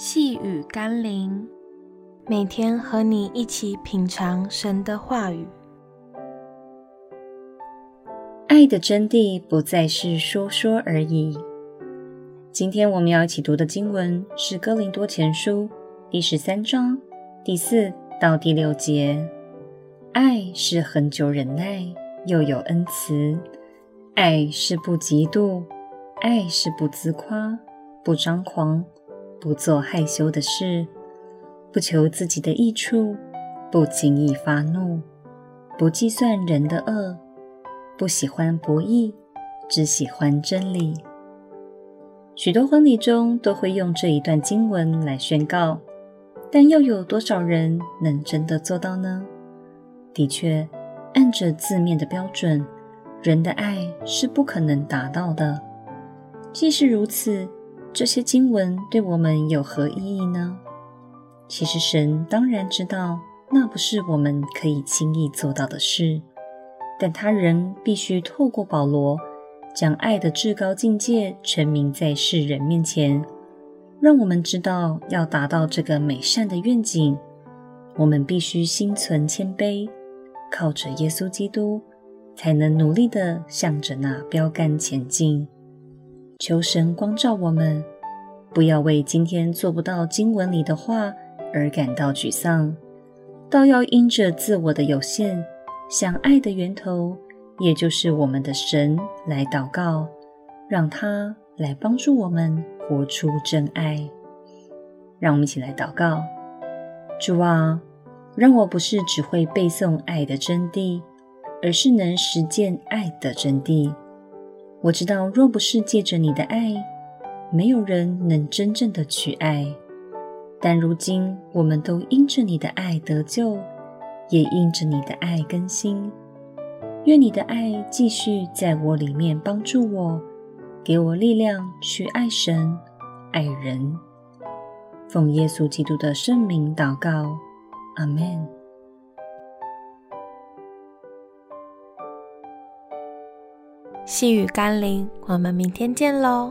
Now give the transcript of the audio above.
细雨甘霖，每天和你一起品尝神的话语。爱的真谛不再是说说而已。今天我们要一起读的经文是《哥林多前书》第十三章第四到第六节。爱是恒久忍耐，又有恩慈；爱是不嫉妒，爱是不自夸，不张狂。不做害羞的事，不求自己的益处，不轻易发怒，不计算人的恶，不喜欢不义，只喜欢真理。许多婚礼中都会用这一段经文来宣告，但又有多少人能真的做到呢？的确，按着字面的标准，人的爱是不可能达到的。既是如此，这些经文对我们有何意义呢？其实神当然知道，那不是我们可以轻易做到的事，但他仍必须透过保罗，将爱的至高境界陈明在世人面前，让我们知道，要达到这个美善的愿景，我们必须心存谦卑，靠着耶稣基督，才能努力地向着那标竿前进。求神光照我们，不要为今天做不到经文里的话而感到沮丧，倒要因着自我的有限，向爱的源头，也就是我们的神来祷告，让他来帮助我们活出真爱。让我们一起来祷告：主啊，让我不是只会背诵爱的真谛，而是能实践爱的真谛。我知道，若不是借着你的爱，没有人能真正的去爱。但如今，我们都因着你的爱得救，也因着你的爱更新。愿你的爱继续在我里面帮助我，给我力量去爱神、爱人。奉耶稣基督的圣名祷告，阿们。细雨甘霖，我们明天见喽。